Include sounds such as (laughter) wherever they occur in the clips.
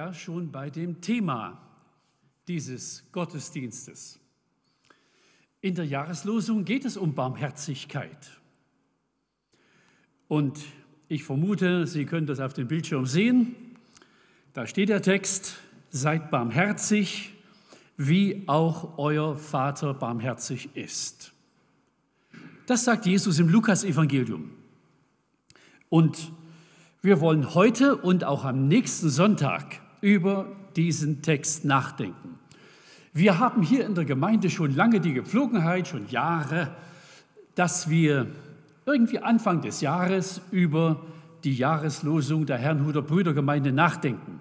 ja schon bei dem Thema dieses Gottesdienstes. In der Jahreslosung geht es um Barmherzigkeit. Und ich vermute, Sie können das auf dem Bildschirm sehen. Da steht der Text, seid barmherzig, wie auch euer Vater barmherzig ist. Das sagt Jesus im Lukas-Evangelium. Und wir wollen heute und auch am nächsten Sonntag über diesen Text nachdenken. Wir haben hier in der Gemeinde schon lange die Gepflogenheit, schon Jahre, dass wir irgendwie Anfang des Jahres über die Jahreslosung der Herrnhuter Brüdergemeinde nachdenken.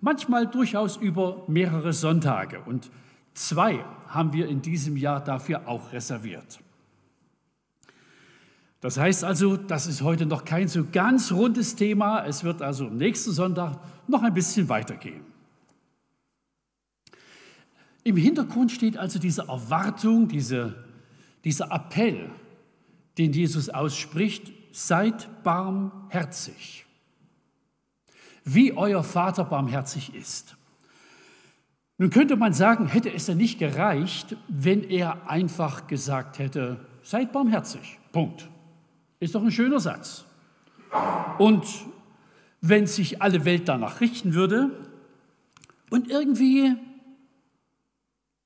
Manchmal durchaus über mehrere Sonntage und zwei haben wir in diesem Jahr dafür auch reserviert. Das heißt also, das ist heute noch kein so ganz rundes Thema. Es wird also am nächsten Sonntag noch ein bisschen weitergehen. Im Hintergrund steht also diese Erwartung, diese, dieser Appell, den Jesus ausspricht, seid barmherzig, wie euer Vater barmherzig ist. Nun könnte man sagen, hätte es ja nicht gereicht, wenn er einfach gesagt hätte, seid barmherzig. Punkt. Ist doch ein schöner Satz. Und wenn sich alle Welt danach richten würde und irgendwie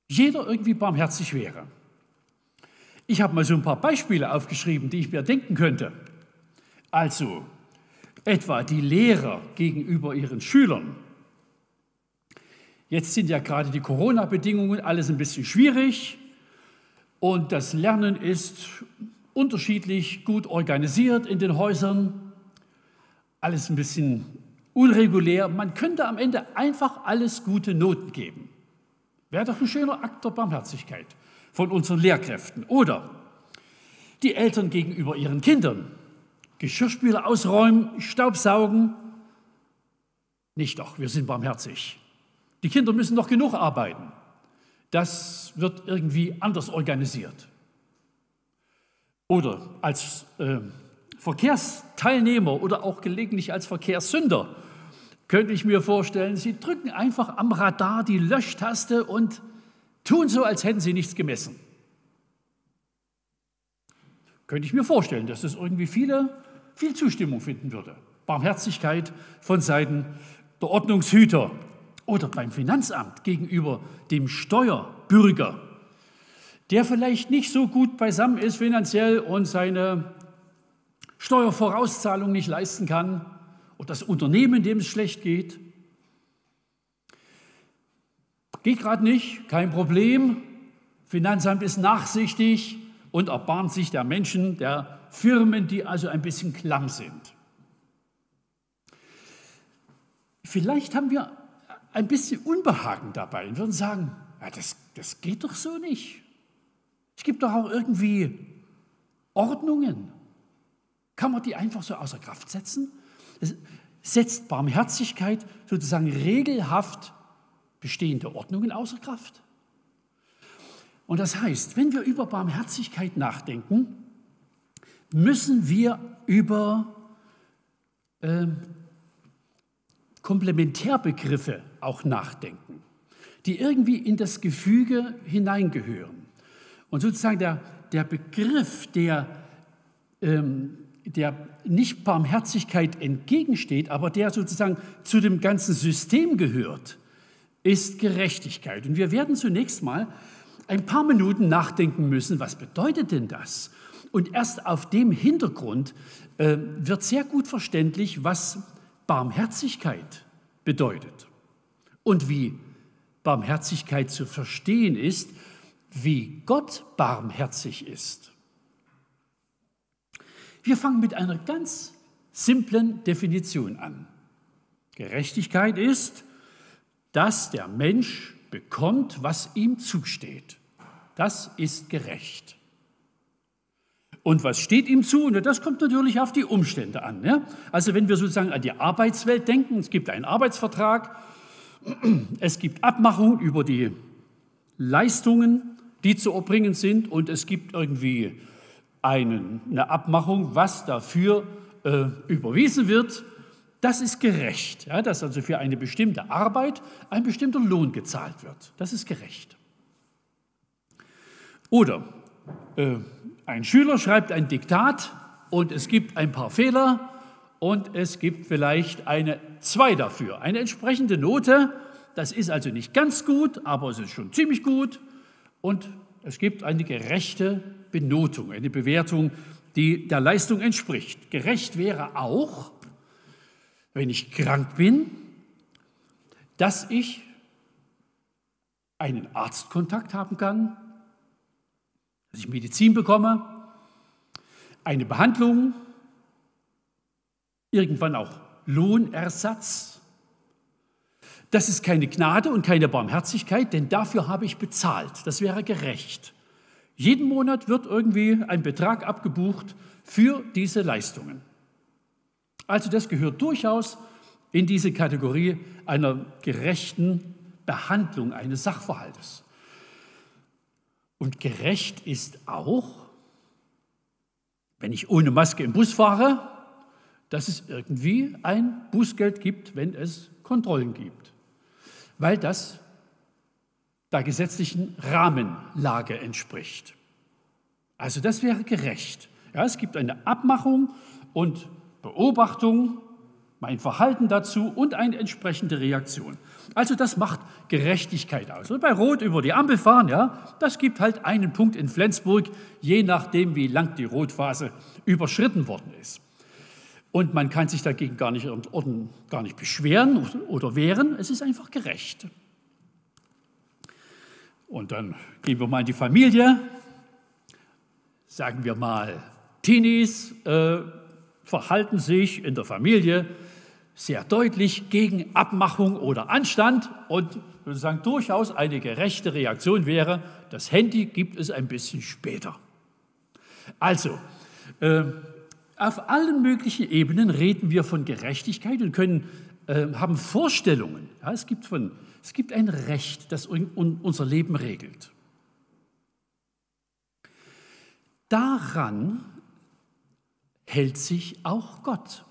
jeder irgendwie barmherzig wäre. Ich habe mal so ein paar Beispiele aufgeschrieben, die ich mir denken könnte. Also etwa die Lehrer gegenüber ihren Schülern. Jetzt sind ja gerade die Corona-Bedingungen alles ein bisschen schwierig und das Lernen ist unterschiedlich gut organisiert in den Häusern. Alles ein bisschen unregulär. Man könnte am Ende einfach alles gute Noten geben. Wäre doch ein schöner Akt der Barmherzigkeit von unseren Lehrkräften. Oder die Eltern gegenüber ihren Kindern. Geschirrspüler ausräumen, Staubsaugen. Nicht doch, wir sind barmherzig. Die Kinder müssen noch genug arbeiten. Das wird irgendwie anders organisiert. Oder als äh, Verkehrsteilnehmer oder auch gelegentlich als Verkehrssünder könnte ich mir vorstellen, Sie drücken einfach am Radar die Löschtaste und tun so, als hätten Sie nichts gemessen. Könnte ich mir vorstellen, dass das irgendwie viele, viel Zustimmung finden würde. Barmherzigkeit von Seiten der Ordnungshüter oder beim Finanzamt gegenüber dem Steuerbürger, der vielleicht nicht so gut beisammen ist finanziell und seine Steuervorauszahlung nicht leisten kann und das Unternehmen, dem es schlecht geht. Geht gerade nicht, kein Problem. Finanzamt ist nachsichtig und erbarmt sich der Menschen, der Firmen, die also ein bisschen klamm sind. Vielleicht haben wir ein bisschen Unbehagen dabei und würden sagen, ja, das, das geht doch so nicht. Es gibt doch auch irgendwie Ordnungen. Kann man die einfach so außer Kraft setzen? Es setzt Barmherzigkeit sozusagen regelhaft bestehende Ordnungen außer Kraft. Und das heißt, wenn wir über Barmherzigkeit nachdenken, müssen wir über äh, Komplementärbegriffe auch nachdenken, die irgendwie in das Gefüge hineingehören. Und sozusagen der, der Begriff, der ähm, der nicht Barmherzigkeit entgegensteht, aber der sozusagen zu dem ganzen System gehört, ist Gerechtigkeit. Und wir werden zunächst mal ein paar Minuten nachdenken müssen, was bedeutet denn das? Und erst auf dem Hintergrund äh, wird sehr gut verständlich, was Barmherzigkeit bedeutet und wie Barmherzigkeit zu verstehen ist, wie Gott barmherzig ist. Wir fangen mit einer ganz simplen Definition an. Gerechtigkeit ist, dass der Mensch bekommt, was ihm zusteht. Das ist gerecht. Und was steht ihm zu? Das kommt natürlich auf die Umstände an. Ja? Also wenn wir sozusagen an die Arbeitswelt denken, es gibt einen Arbeitsvertrag, (clears throat) es gibt Abmachungen über die Leistungen, die zu erbringen sind und es gibt irgendwie einen, eine Abmachung, was dafür äh, überwiesen wird. Das ist gerecht, ja, dass also für eine bestimmte Arbeit ein bestimmter Lohn gezahlt wird. Das ist gerecht. Oder äh, ein Schüler schreibt ein Diktat und es gibt ein paar Fehler und es gibt vielleicht eine 2 dafür, eine entsprechende Note. Das ist also nicht ganz gut, aber es ist schon ziemlich gut und es gibt eine gerechte Benotung, eine Bewertung, die der Leistung entspricht. Gerecht wäre auch, wenn ich krank bin, dass ich einen Arztkontakt haben kann, dass ich Medizin bekomme, eine Behandlung, irgendwann auch Lohnersatz. Das ist keine Gnade und keine Barmherzigkeit, denn dafür habe ich bezahlt. Das wäre gerecht. Jeden Monat wird irgendwie ein Betrag abgebucht für diese Leistungen. Also das gehört durchaus in diese Kategorie einer gerechten Behandlung eines Sachverhaltes. Und gerecht ist auch, wenn ich ohne Maske im Bus fahre, dass es irgendwie ein Bußgeld gibt, wenn es Kontrollen gibt, weil das der gesetzlichen Rahmenlage entspricht. Also das wäre gerecht. Ja, es gibt eine Abmachung und Beobachtung, mein Verhalten dazu und eine entsprechende Reaktion. Also das macht Gerechtigkeit aus. Und bei Rot über die Ampel fahren, ja, das gibt halt einen Punkt in Flensburg, je nachdem, wie lang die Rotphase überschritten worden ist. Und man kann sich dagegen gar nicht, gar nicht beschweren oder wehren, es ist einfach gerecht. Und dann gehen wir mal in die Familie, sagen wir mal, Teenies äh, verhalten sich in der Familie sehr deutlich gegen Abmachung oder Anstand und sozusagen durchaus eine gerechte Reaktion wäre, das Handy gibt es ein bisschen später. Also, äh, auf allen möglichen Ebenen reden wir von Gerechtigkeit und können, äh, haben Vorstellungen. Ja, es, gibt von, es gibt ein Recht, das un, un, unser Leben regelt. Daran hält sich auch Gott.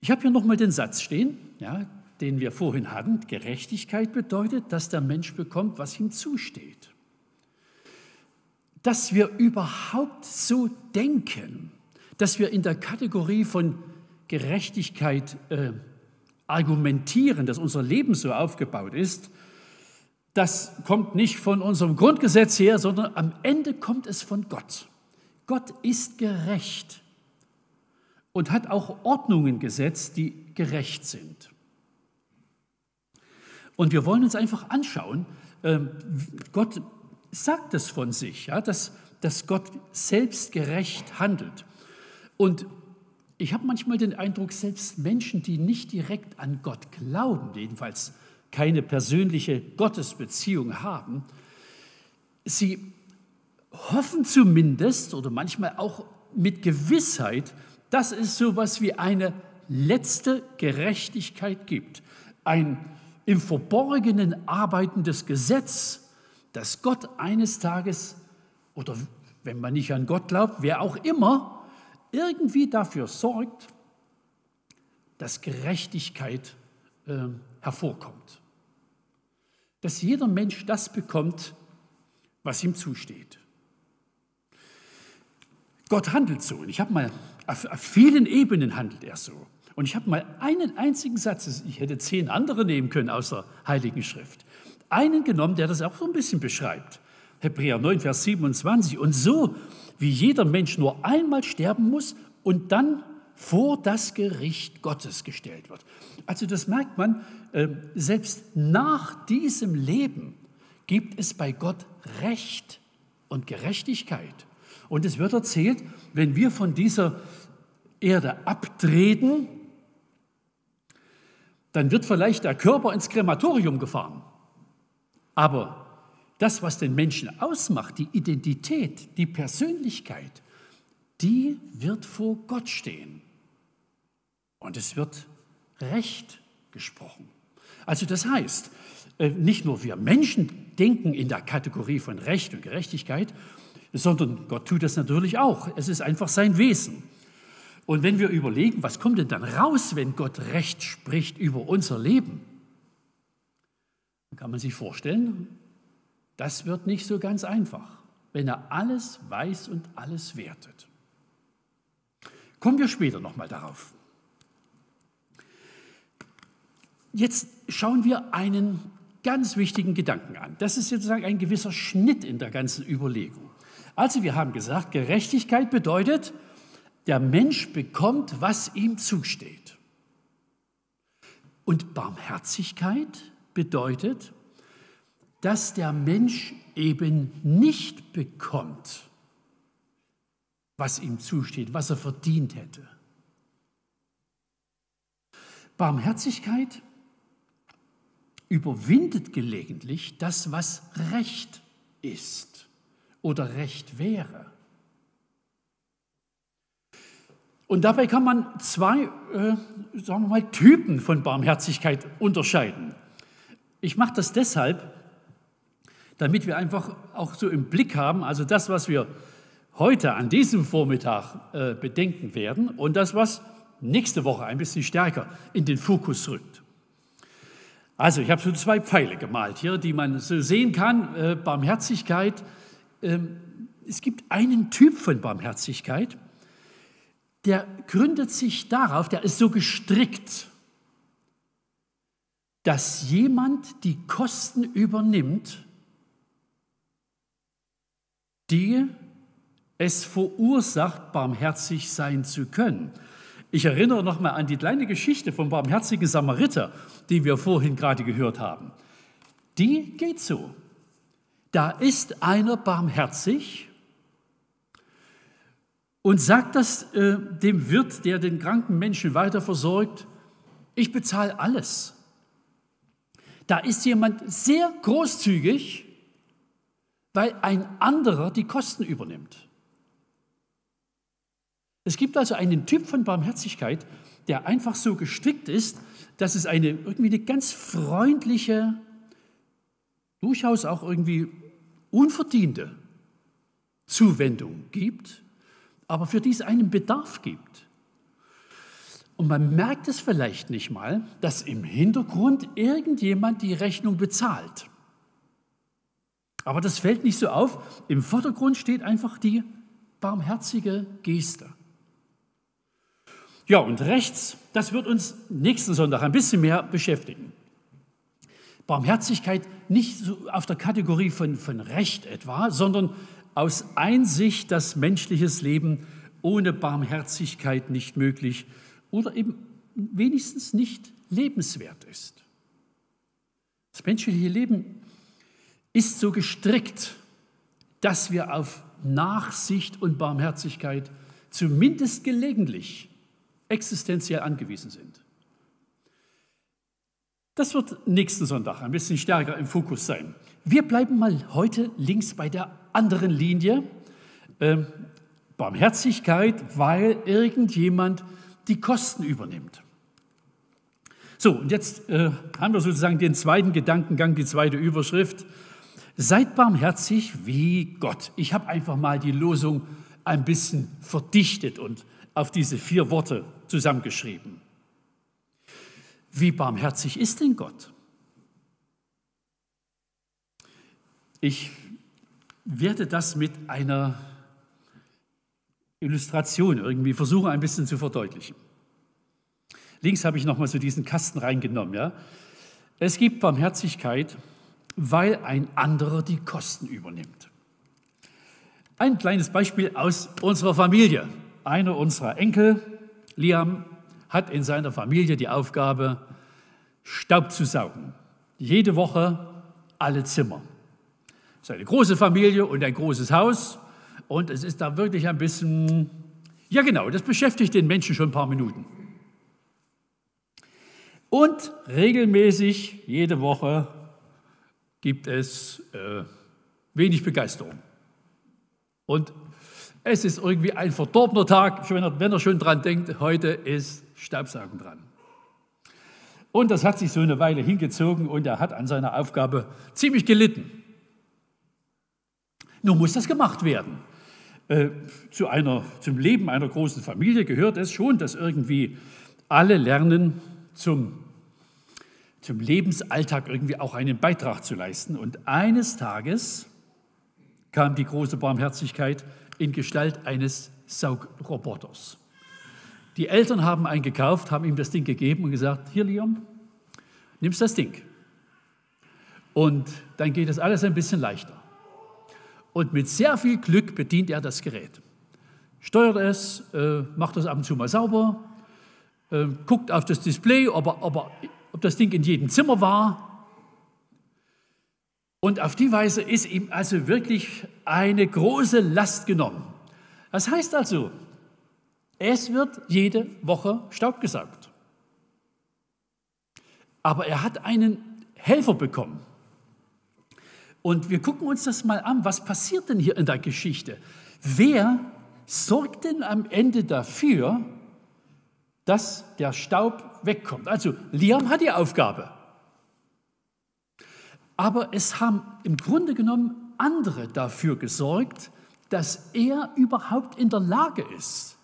Ich habe hier nochmal den Satz stehen, ja, den wir vorhin hatten. Gerechtigkeit bedeutet, dass der Mensch bekommt, was ihm zusteht. Dass wir überhaupt so denken, dass wir in der Kategorie von Gerechtigkeit äh, argumentieren, dass unser Leben so aufgebaut ist, das kommt nicht von unserem Grundgesetz her, sondern am Ende kommt es von Gott. Gott ist gerecht und hat auch Ordnungen gesetzt, die gerecht sind. Und wir wollen uns einfach anschauen, ähm, Gott sagt es von sich, ja, dass, dass Gott selbst gerecht handelt. Und ich habe manchmal den Eindruck, selbst Menschen, die nicht direkt an Gott glauben, jedenfalls keine persönliche Gottesbeziehung haben, sie hoffen zumindest oder manchmal auch mit Gewissheit, dass es so etwas wie eine letzte Gerechtigkeit gibt. Ein im Verborgenen arbeitendes Gesetz, das Gott eines Tages, oder wenn man nicht an Gott glaubt, wer auch immer, irgendwie dafür sorgt, dass Gerechtigkeit äh, hervorkommt. Dass jeder Mensch das bekommt, was ihm zusteht. Gott handelt so. Und ich habe mal, auf, auf vielen Ebenen handelt er so. Und ich habe mal einen einzigen Satz, ich hätte zehn andere nehmen können aus der Heiligen Schrift, einen genommen, der das auch so ein bisschen beschreibt. Hebräer 9, Vers 27. Und so, wie jeder Mensch nur einmal sterben muss und dann vor das Gericht Gottes gestellt wird. Also das merkt man, äh, selbst nach diesem Leben gibt es bei Gott Recht und Gerechtigkeit. Und es wird erzählt, wenn wir von dieser Erde abtreten, dann wird vielleicht der Körper ins Krematorium gefahren. Aber das, was den Menschen ausmacht, die Identität, die Persönlichkeit, die wird vor Gott stehen. Und es wird Recht gesprochen. Also das heißt, äh, nicht nur wir Menschen denken in der Kategorie von Recht und Gerechtigkeit, sondern Gott tut das natürlich auch. Es ist einfach sein Wesen. Und wenn wir überlegen, was kommt denn dann raus, wenn Gott Recht spricht über unser Leben, kann man sich vorstellen, das wird nicht so ganz einfach, wenn er alles weiß und alles wertet. Kommen wir später nochmal darauf. Jetzt schauen wir einen ganz wichtigen Gedanken an. Das ist sozusagen ein gewisser Schnitt in der ganzen Überlegung. Also wir haben gesagt, Gerechtigkeit bedeutet, der Mensch bekommt, was ihm zusteht. Und Barmherzigkeit bedeutet, dass der Mensch eben nicht bekommt, was ihm zusteht, was er verdient hätte. Barmherzigkeit überwindet gelegentlich das, was Recht ist oder Recht wäre. Und dabei kann man zwei, äh, sagen wir mal, Typen von Barmherzigkeit unterscheiden. Ich mache das deshalb, damit wir einfach auch so im Blick haben, also das, was wir heute an diesem Vormittag äh, bedenken werden und das, was nächste Woche ein bisschen stärker in den Fokus rückt. Also ich habe so zwei Pfeile gemalt hier, die man so sehen kann. Äh, Barmherzigkeit. Ähm, es gibt einen Typ von Barmherzigkeit, der gründet sich darauf, der ist so gestrickt, dass jemand die Kosten übernimmt, die es verursacht, barmherzig sein zu können. Ich erinnere nochmal an die kleine Geschichte vom barmherzigen Samariter, die wir vorhin gerade gehört haben. Die geht so. Da ist einer barmherzig und sagt das äh, dem Wirt, der den kranken Menschen weiter versorgt, ich bezahle alles. Da ist jemand sehr großzügig, weil ein anderer die Kosten übernimmt. Es gibt also einen Typ von Barmherzigkeit, der einfach so gestrickt ist, dass es eine irgendwie eine ganz freundliche, durchaus auch irgendwie unverdiente Zuwendung gibt aber für die es einen Bedarf gibt. Und man merkt es vielleicht nicht mal, dass im Hintergrund irgendjemand die Rechnung bezahlt. Aber das fällt nicht so auf. Im Vordergrund steht einfach die barmherzige Geste. Ja, und rechts, das wird uns nächsten Sonntag ein bisschen mehr beschäftigen. Barmherzigkeit nicht so auf der Kategorie von, von Recht etwa, sondern aus Einsicht, dass menschliches Leben ohne Barmherzigkeit nicht möglich oder eben wenigstens nicht lebenswert ist. Das menschliche Leben ist so gestrickt, dass wir auf Nachsicht und Barmherzigkeit zumindest gelegentlich existenziell angewiesen sind. Das wird nächsten Sonntag ein bisschen stärker im Fokus sein. Wir bleiben mal heute links bei der anderen Linie. Ähm, Barmherzigkeit, weil irgendjemand die Kosten übernimmt. So, und jetzt äh, haben wir sozusagen den zweiten Gedankengang, die zweite Überschrift. Seid barmherzig wie Gott. Ich habe einfach mal die Losung ein bisschen verdichtet und auf diese vier Worte zusammengeschrieben. Wie barmherzig ist denn Gott? Ich werde das mit einer Illustration irgendwie versuchen, ein bisschen zu verdeutlichen. Links habe ich nochmal so diesen Kasten reingenommen. Ja? Es gibt Barmherzigkeit, weil ein anderer die Kosten übernimmt. Ein kleines Beispiel aus unserer Familie. Einer unserer Enkel, Liam, hat in seiner Familie die Aufgabe, Staub zu saugen. Jede Woche alle Zimmer. Es ist eine große Familie und ein großes Haus. Und es ist da wirklich ein bisschen, ja genau, das beschäftigt den Menschen schon ein paar Minuten. Und regelmäßig, jede Woche, gibt es äh, wenig Begeisterung. Und es ist irgendwie ein verdorbener Tag, wenn er, schon dran denkt, heute ist Staubsaugen dran. Und das hat sich so eine Weile hingezogen und er hat an seiner Aufgabe ziemlich gelitten. Nun muss das gemacht werden. Äh, zu einer, zum Leben einer großen Familie gehört es schon, dass irgendwie alle lernen, zum, zum Lebensalltag irgendwie auch einen Beitrag zu leisten. Und eines Tages kam die große Barmherzigkeit in Gestalt eines Saugroboters. Die Eltern haben einen gekauft, haben ihm das Ding gegeben und gesagt, hier Leon, nimmst das Ding. Und dann geht das alles ein bisschen leichter. Und mit sehr viel Glück bedient er das Gerät. Steuert es, äh, macht es ab und zu mal sauber, äh, guckt auf das Display, ob, er, ob, er, ob das Ding in jedem Zimmer war. Und auf die Weise ist ihm also wirklich eine große Last genommen. Das heißt also, es wird jede Woche Staub gesaugt. Aber er hat einen Helfer bekommen. Und wir gucken uns das mal an, was passiert denn hier in der Geschichte? Wer sorgt denn am Ende dafür, dass der Staub wegkommt? Also Liam hat die Aufgabe. Aber es haben im Grunde genommen andere dafür gesorgt, dass er überhaupt in der Lage ist,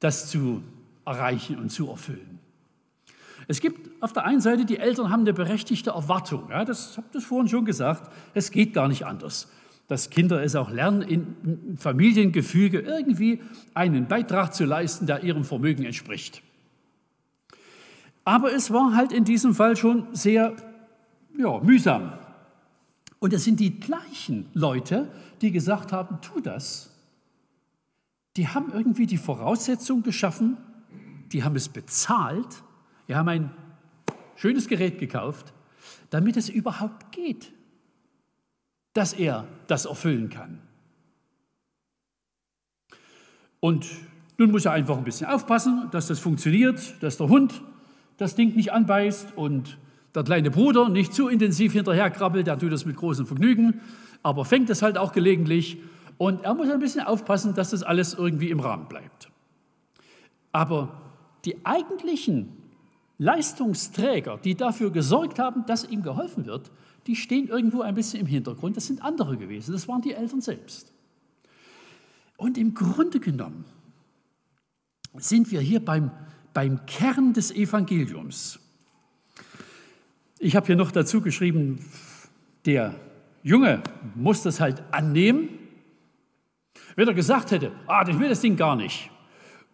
das zu erreichen und zu erfüllen. Es gibt auf der einen Seite, die Eltern haben eine berechtigte Erwartung. Ja, das habe ich vorhin schon gesagt. Es geht gar nicht anders, dass Kinder es auch lernen, in Familiengefüge irgendwie einen Beitrag zu leisten, der ihrem Vermögen entspricht. Aber es war halt in diesem Fall schon sehr ja, mühsam. Und es sind die gleichen Leute, die gesagt haben, tu das. Die haben irgendwie die Voraussetzung geschaffen, die haben es bezahlt wir haben ein schönes Gerät gekauft, damit es überhaupt geht, dass er das erfüllen kann. Und nun muss er einfach ein bisschen aufpassen, dass das funktioniert, dass der Hund das Ding nicht anbeißt und der kleine Bruder nicht zu intensiv hinterherkrabbelt, der tut das mit großem Vergnügen, aber fängt es halt auch gelegentlich. Und er muss ein bisschen aufpassen, dass das alles irgendwie im Rahmen bleibt. Aber die eigentlichen Leistungsträger, die dafür gesorgt haben, dass ihm geholfen wird, die stehen irgendwo ein bisschen im Hintergrund. Das sind andere gewesen, das waren die Eltern selbst. Und im Grunde genommen sind wir hier beim, beim Kern des Evangeliums. Ich habe hier noch dazu geschrieben, der Junge muss das halt annehmen. Wenn er gesagt hätte, ah, ich will das Ding gar nicht,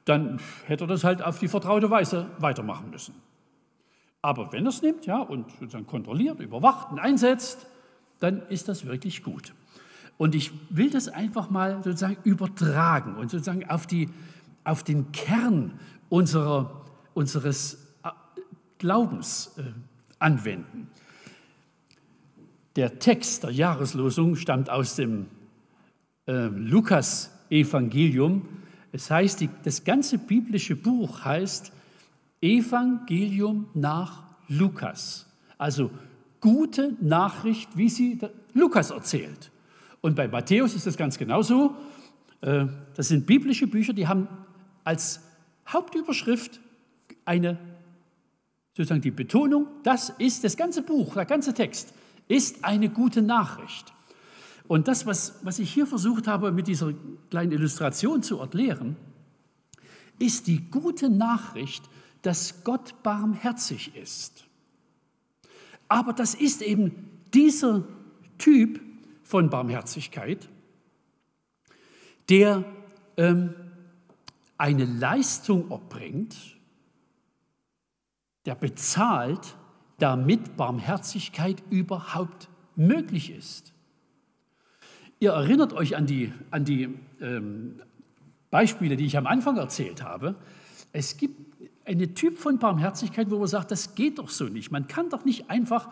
dann hätte er das halt auf die vertraute Weise weitermachen müssen. Aber wenn er es nimmt ja, und sozusagen kontrolliert, überwacht und einsetzt, dann ist das wirklich gut. Und ich will das einfach mal sozusagen übertragen und sozusagen auf, die, auf den Kern unserer, unseres äh, Glaubens äh, anwenden. Der Text der Jahreslosung stammt aus dem äh, Lukas-Evangelium. Es heißt, die, das ganze biblische Buch heißt Evangelium nach Lukas. Also gute Nachricht, wie sie Lukas erzählt. Und bei Matthäus ist das ganz genauso. Äh, das sind biblische Bücher, die haben als Hauptüberschrift eine, sozusagen die Betonung, das ist das ganze Buch, der ganze Text, ist eine gute Nachricht. Und das, was, was ich hier versucht habe, mit dieser kleinen Illustration zu erklären, ist die gute Nachricht, dass Gott barmherzig ist. Aber das ist eben dieser Typ von Barmherzigkeit, der ähm, eine Leistung erbringt, der bezahlt, damit Barmherzigkeit überhaupt möglich ist. Ihr erinnert euch an die, an die ähm, Beispiele, die ich am Anfang erzählt habe. Es gibt eine Typ von Barmherzigkeit, wo man sagt, das geht doch so nicht. Man kann doch nicht einfach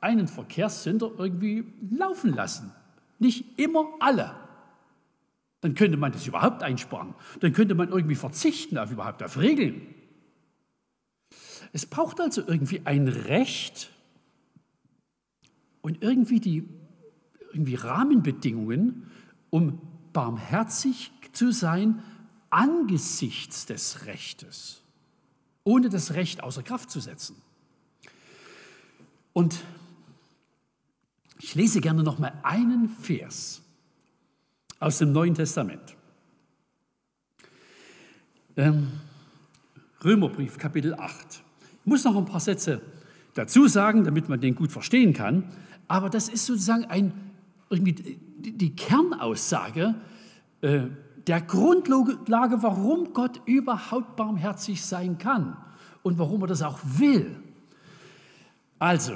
einen Verkehrssünder irgendwie laufen lassen. Nicht immer alle. Dann könnte man das überhaupt einsparen. Dann könnte man irgendwie verzichten auf überhaupt auf Regeln. Es braucht also irgendwie ein Recht und irgendwie die irgendwie Rahmenbedingungen, um barmherzig zu sein angesichts des Rechtes ohne das Recht außer Kraft zu setzen. Und ich lese gerne noch mal einen Vers aus dem Neuen Testament. Ähm, Römerbrief, Kapitel 8. Ich muss noch ein paar Sätze dazu sagen, damit man den gut verstehen kann. Aber das ist sozusagen ein, irgendwie die Kernaussage äh, der Grundlage, warum Gott überhaupt barmherzig sein kann und warum er das auch will. Also,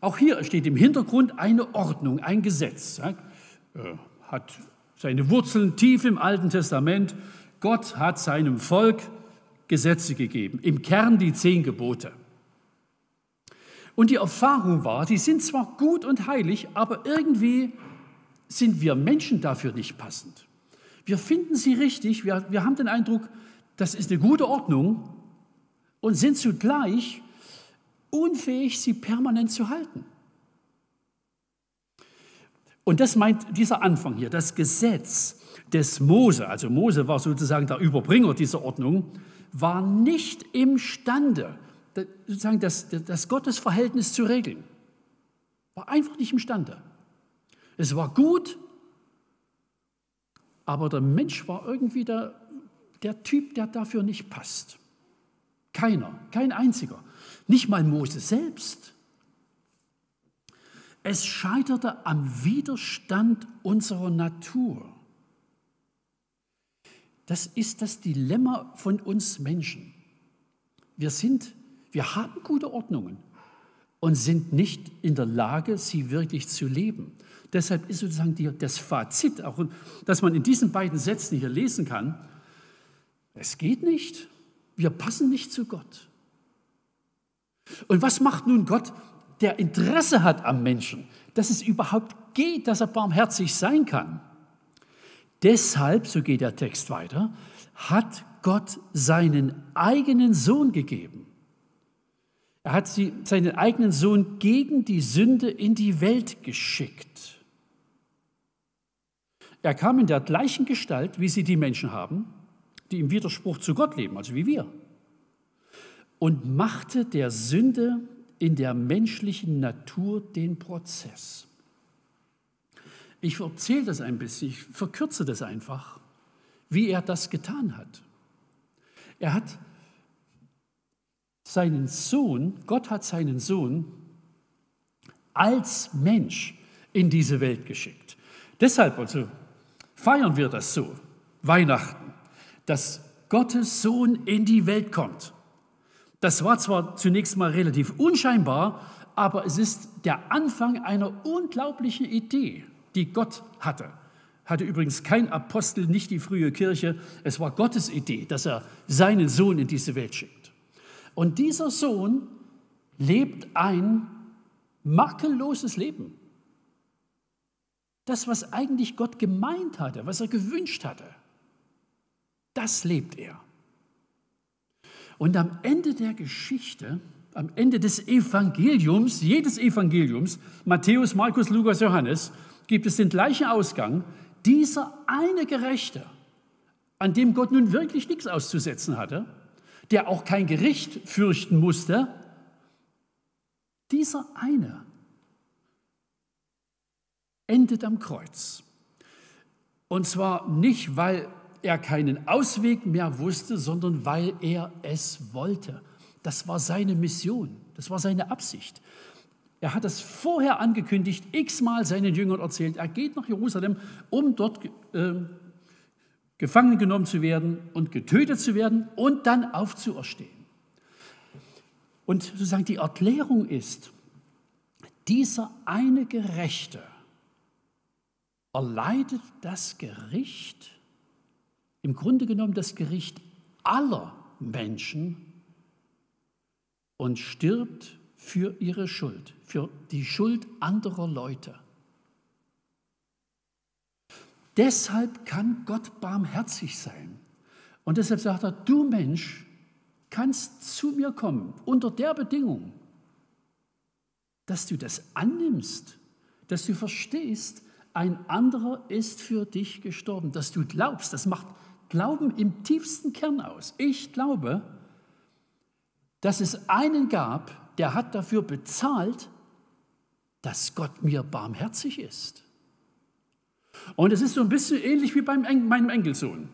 auch hier steht im Hintergrund eine Ordnung, ein Gesetz. Äh, hat seine Wurzeln tief im Alten Testament. Gott hat seinem Volk Gesetze gegeben, im Kern die zehn Gebote. Und die Erfahrung war, die sind zwar gut und heilig, aber irgendwie sind wir Menschen dafür nicht passend. Wir finden sie richtig, wir, wir haben den Eindruck, das ist eine gute Ordnung und sind zugleich unfähig, sie permanent zu halten. Und das meint dieser Anfang hier, das Gesetz des Mose, also Mose war sozusagen der Überbringer dieser Ordnung, war nicht imstande, sozusagen das, das Gottesverhältnis zu regeln. War einfach nicht imstande. Es war gut, aber der Mensch war irgendwie der, der Typ, der dafür nicht passt. Keiner, kein einziger. Nicht mal Mose selbst. Es scheiterte am Widerstand unserer Natur. Das ist das Dilemma von uns Menschen. Wir sind, wir haben gute Ordnungen und sind nicht in der Lage, sie wirklich zu leben. Deshalb ist sozusagen die, das Fazit, auch, dass man in diesen beiden Sätzen hier lesen kann, es geht nicht, wir passen nicht zu Gott. Und was macht nun Gott, der Interesse hat am Menschen, dass es überhaupt geht, dass er barmherzig sein kann? Deshalb, so geht der Text weiter, hat Gott seinen eigenen Sohn gegeben. Er hat sie, seinen eigenen Sohn gegen die Sünde in die Welt geschickt. Er kam in der gleichen Gestalt, wie sie die Menschen haben, die im Widerspruch zu Gott leben, also wie wir, und machte der Sünde in der menschlichen Natur den Prozess. Ich erzähle das ein bisschen, ich verkürze das einfach, wie er das getan hat. Er hat seinen Sohn, Gott hat seinen Sohn als Mensch in diese Welt geschickt. Deshalb also feiern wir das so, Weihnachten, dass Gottes Sohn in die Welt kommt. Das war zwar zunächst mal relativ unscheinbar, aber es ist der Anfang einer unglaublichen Idee, die Gott hatte. Hatte übrigens kein Apostel, nicht die frühe Kirche. Es war Gottes Idee, dass er seinen Sohn in diese Welt schickt. Und dieser Sohn lebt ein makelloses Leben. Das, was eigentlich Gott gemeint hatte, was er gewünscht hatte, das lebt er. Und am Ende der Geschichte, am Ende des Evangeliums, jedes Evangeliums, Matthäus, Markus, Lukas, Johannes, gibt es den gleichen Ausgang. Dieser eine Gerechte, an dem Gott nun wirklich nichts auszusetzen hatte, der auch kein Gericht fürchten musste, dieser eine endet am Kreuz. Und zwar nicht, weil er keinen Ausweg mehr wusste, sondern weil er es wollte. Das war seine Mission, das war seine Absicht. Er hat es vorher angekündigt, x-mal seinen Jüngern erzählt. Er geht nach Jerusalem, um dort äh, gefangen genommen zu werden und getötet zu werden und dann aufzuerstehen. Und sozusagen die Erklärung ist, dieser eine Gerechte, erleidet das Gericht, im Grunde genommen das Gericht aller Menschen und stirbt für ihre Schuld, für die Schuld anderer Leute. Deshalb kann Gott barmherzig sein. Und deshalb sagt er, du Mensch kannst zu mir kommen unter der Bedingung, dass du das annimmst, dass du verstehst, ein anderer ist für dich gestorben, dass du glaubst. Das macht Glauben im tiefsten Kern aus. Ich glaube, dass es einen gab, der hat dafür bezahlt, dass Gott mir barmherzig ist. Und es ist so ein bisschen ähnlich wie bei meinem Enkelsohn.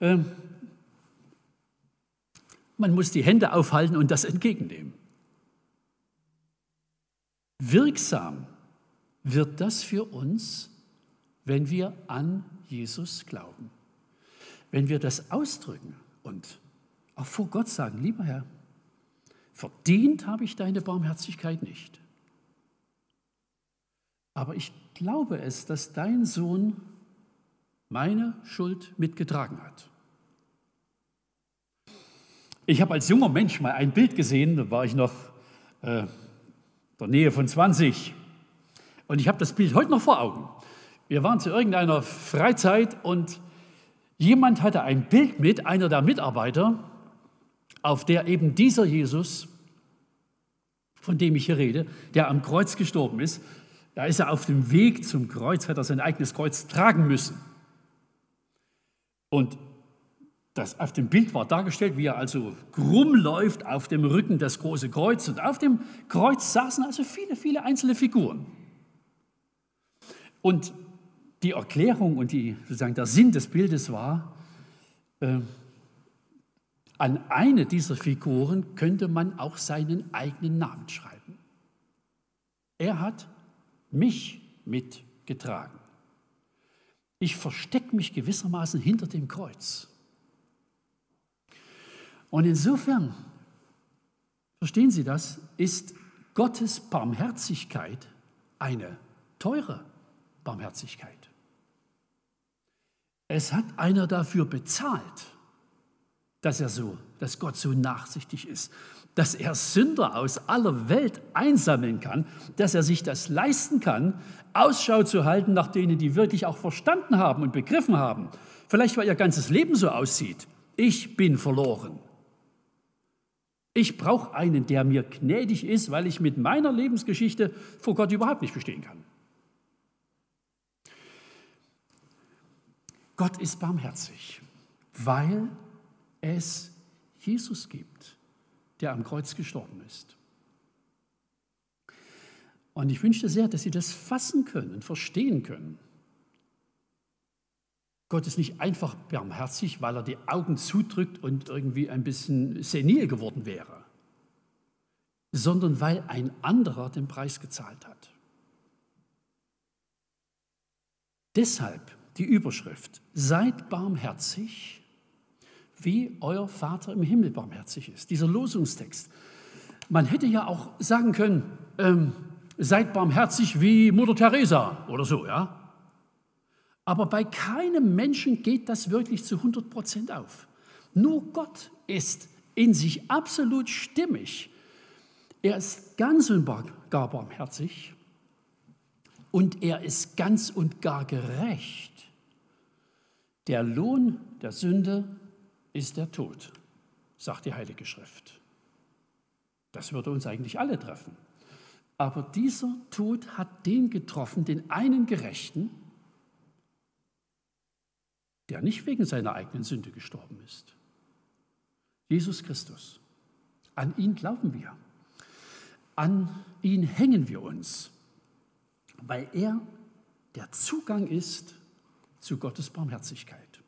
Ähm, Man muss die Hände aufhalten und das entgegennehmen. Wirksam wird das für uns, wenn wir an Jesus glauben. Wenn wir das ausdrücken und auch vor Gott sagen, lieber Herr, verdient habe ich deine Barmherzigkeit nicht. Aber ich glaube es, dass dein Sohn meine Schuld mitgetragen hat. Ich habe als junger Mensch mal ein Bild gesehen, da war ich noch äh, der Nähe von 20. Und ich habe das Bild heute noch vor Augen. Wir waren zu irgendeiner Freizeit und jemand hatte ein Bild mit, einer der Mitarbeiter, auf der eben dieser Jesus, von dem ich hier rede, der am Kreuz gestorben ist, da ist er auf dem Weg zum Kreuz, hat er sein eigenes Kreuz tragen müssen. Und das auf dem Bild war dargestellt, wie er also krumm läuft auf dem Rücken das große Kreuz. Und auf dem Kreuz saßen also viele, viele einzelne Figuren. Und die Erklärung und die, sozusagen der Sinn des Bildes war, äh, an eine dieser Figuren könnte man auch seinen eigenen Namen schreiben. Er hat mich mitgetragen. Ich verstecke mich gewissermaßen hinter dem Kreuz. Und insofern, verstehen Sie das, ist Gottes Barmherzigkeit eine teure Barmherzigkeit. Es hat einer dafür bezahlt, dass er so, dass Gott so nachsichtig ist, dass er Sünder aus aller Welt einsammeln kann, dass er sich das leisten kann, Ausschau zu halten nach denen, die wirklich auch verstanden haben und begriffen haben, vielleicht weil ihr ganzes Leben so aussieht. Ich bin verloren. Ich brauche einen, der mir gnädig ist, weil ich mit meiner Lebensgeschichte vor Gott überhaupt nicht bestehen kann. Gott ist barmherzig, weil es Jesus gibt, der am Kreuz gestorben ist. Und ich wünsche sehr, dass Sie das fassen können, verstehen können. Gott ist nicht einfach barmherzig, weil er die Augen zudrückt und irgendwie ein bisschen senil geworden wäre, sondern weil ein anderer den Preis gezahlt hat. Deshalb die Überschrift, seid barmherzig, wie euer Vater im Himmel barmherzig ist. Dieser Losungstext. Man hätte ja auch sagen können, ähm, seid barmherzig wie Mutter Teresa oder so, ja. Aber bei keinem Menschen geht das wirklich zu 100 Prozent auf. Nur Gott ist in sich absolut stimmig. Er ist ganz und gar barmherzig und er ist ganz und gar gerecht. Der Lohn der Sünde ist der Tod, sagt die Heilige Schrift. Das würde uns eigentlich alle treffen. Aber dieser Tod hat den getroffen, den einen Gerechten, der nicht wegen seiner eigenen Sünde gestorben ist. Jesus Christus. An ihn glauben wir. An ihn hängen wir uns, weil er der Zugang ist zu Gottes Barmherzigkeit.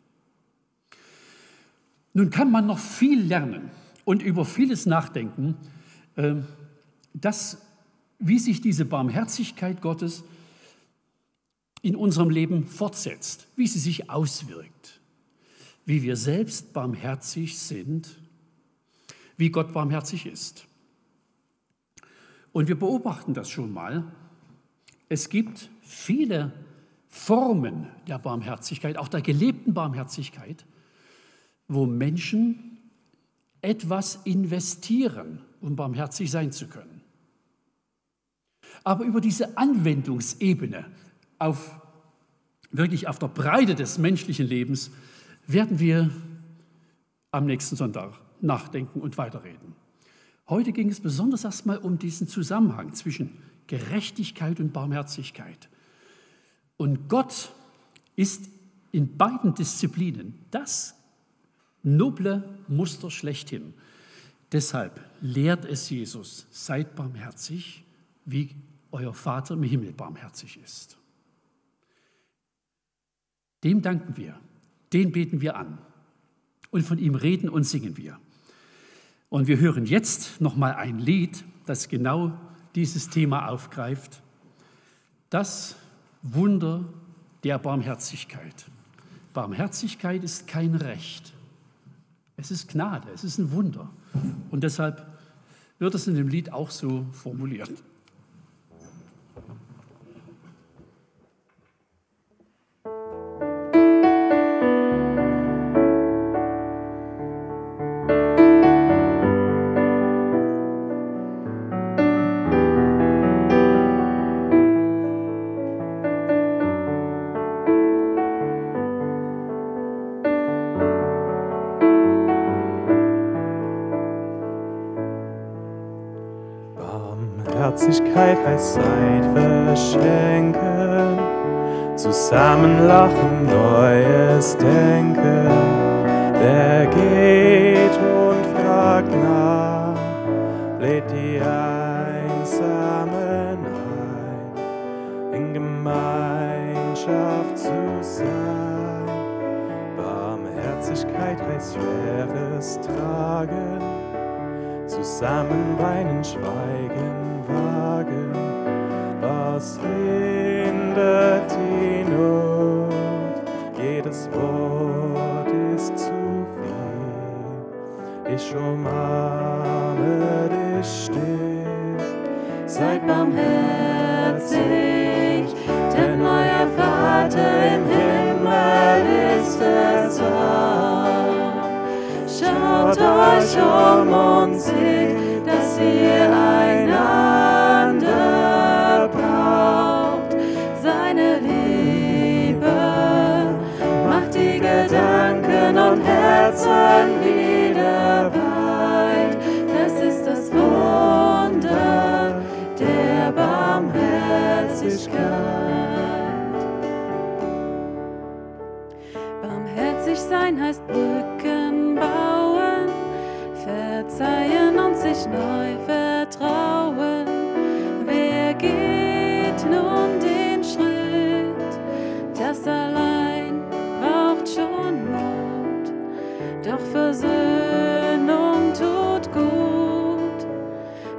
Nun kann man noch viel lernen und über vieles nachdenken, ähm, dass, wie sich diese Barmherzigkeit Gottes in unserem Leben fortsetzt, wie sie sich auswirkt, wie wir selbst barmherzig sind, wie Gott barmherzig ist. Und wir beobachten das schon mal. Es gibt viele Formen der Barmherzigkeit, auch der gelebten Barmherzigkeit, wo Menschen etwas investieren, um barmherzig sein zu können. Aber über diese Anwendungsebene auf wirklich auf der Breite des menschlichen Lebens werden wir am nächsten Sonntag nachdenken und weiterreden. Heute ging es besonders erstmal um diesen Zusammenhang zwischen Gerechtigkeit und Barmherzigkeit. Und Gott ist in beiden Disziplinen das noble Muster schlechthin. Deshalb lehrt es Jesus, seid barmherzig, wie euer Vater im Himmel barmherzig ist. Dem danken wir, den beten wir an und von ihm reden und singen wir. Und wir hören jetzt noch mal ein Lied, das genau dieses Thema aufgreift. Das Wunder der Barmherzigkeit. Barmherzigkeit ist kein Recht. Es ist Gnade, es ist ein Wunder. Und deshalb wird es in dem Lied auch so formuliert. Barmherzigkeit heißt Zeit verschenken, zusammen lachen, Neues denken. Wer geht und fragt nach, lädt die Einsamen ein, in Gemeinschaft zu sein. Barmherzigkeit heißt schweres Tragen, zusammen weinen, schweigen wagen, was hindert die Not? Jedes Wort ist zu viel. Ich umarme dich still. Seid barmherzig, denn euer Vater im Himmel ist wahr. Schaut euch um und seht, dass ihr einander und wieder weit. Das ist das Wunder der Barmherzigkeit. Barmherzig sein heißt Brücken bauen, verzeihen und sich neu vertrauen. Versöhnung tut gut.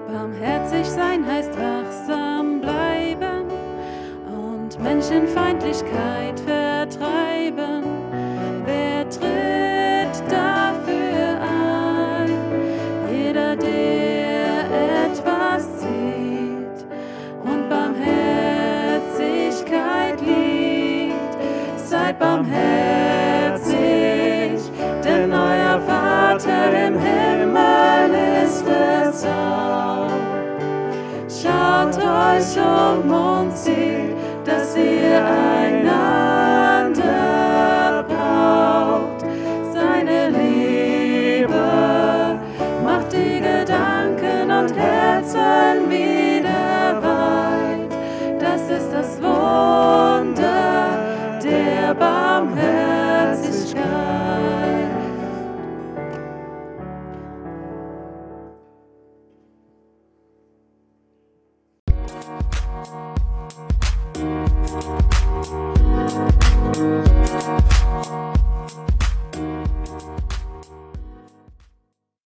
Barmherzig sein heißt wachsam bleiben und Menschenfeindlichkeit vertreiben.